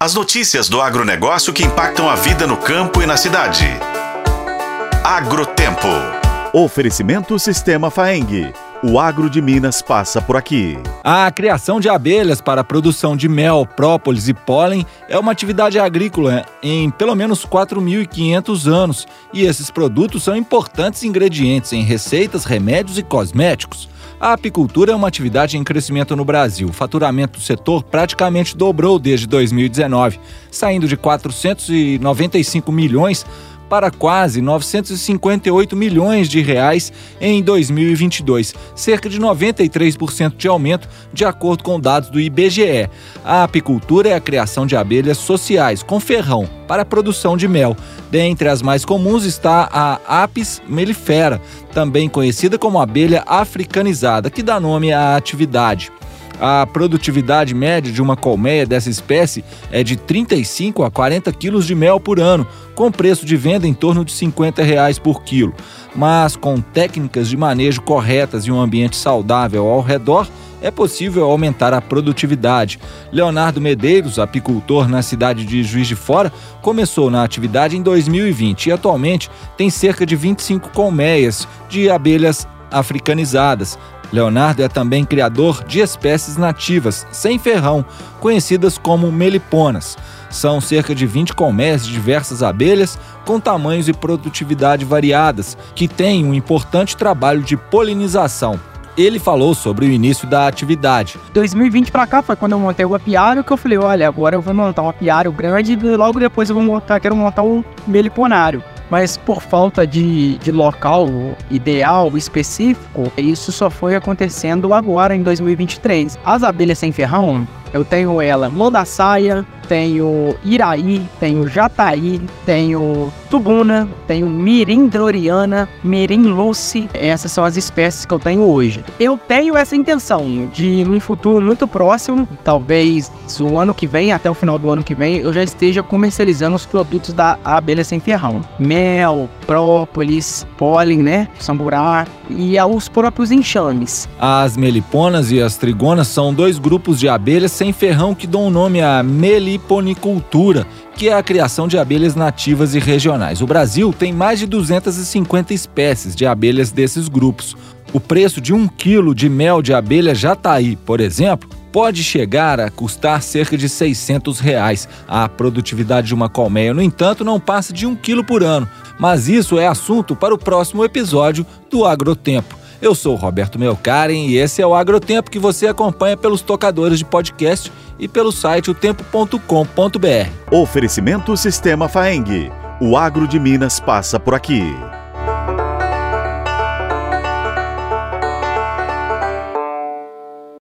As notícias do agronegócio que impactam a vida no campo e na cidade. Agrotempo. Oferecimento Sistema Faeng. O agro de Minas passa por aqui. A criação de abelhas para a produção de mel, própolis e pólen é uma atividade agrícola em pelo menos 4.500 anos e esses produtos são importantes ingredientes em receitas, remédios e cosméticos. A apicultura é uma atividade em crescimento no Brasil. O faturamento do setor praticamente dobrou desde 2019, saindo de 495 milhões para quase 958 milhões de reais em 2022, cerca de 93% de aumento, de acordo com dados do IBGE. A apicultura é a criação de abelhas sociais com ferrão para a produção de mel. Dentre as mais comuns está a Apis mellifera, também conhecida como abelha africanizada, que dá nome à atividade. A produtividade média de uma colmeia dessa espécie é de 35 a 40 quilos de mel por ano, com preço de venda em torno de 50 reais por quilo. Mas com técnicas de manejo corretas e um ambiente saudável ao redor, é possível aumentar a produtividade. Leonardo Medeiros, apicultor na cidade de Juiz de Fora, começou na atividade em 2020 e atualmente tem cerca de 25 colmeias de abelhas africanizadas. Leonardo é também criador de espécies nativas, sem ferrão, conhecidas como meliponas. São cerca de 20 colmeias de diversas abelhas, com tamanhos e produtividade variadas, que têm um importante trabalho de polinização. Ele falou sobre o início da atividade. 2020 para cá foi quando eu montei o apiário que eu falei, olha, agora eu vou montar um apiário grande e logo depois eu vou montar, quero montar um meliponário mas por falta de, de local ideal, específico, isso só foi acontecendo agora em 2023. As abelhas sem ferrão, eu tenho ela Saia, tenho Iraí, tenho Jataí, tenho Tubuna, tenho Mirim Doriana, Mirim Lucy. Essas são as espécies que eu tenho hoje. Eu tenho essa intenção de, no futuro muito próximo, talvez o ano que vem, até o final do ano que vem, eu já esteja comercializando os produtos da abelha sem ferrão. Mel, própolis, pólen, né? Samburá e os próprios enxames. As meliponas e as trigonas são dois grupos de abelhas sem ferrão que dão o nome a meliponicultura, que é a criação de abelhas nativas e regionais. O Brasil tem mais de 250 espécies de abelhas desses grupos. O preço de um quilo de mel de abelha jataí, por exemplo, pode chegar a custar cerca de 600 reais. A produtividade de uma colmeia, no entanto, não passa de um quilo por ano. Mas isso é assunto para o próximo episódio do Agrotempo. Eu sou Roberto Melkaren e esse é o Agrotempo que você acompanha pelos tocadores de podcast e pelo site otempo.com.br. Oferecimento Sistema Faeng. O agro de Minas passa por aqui.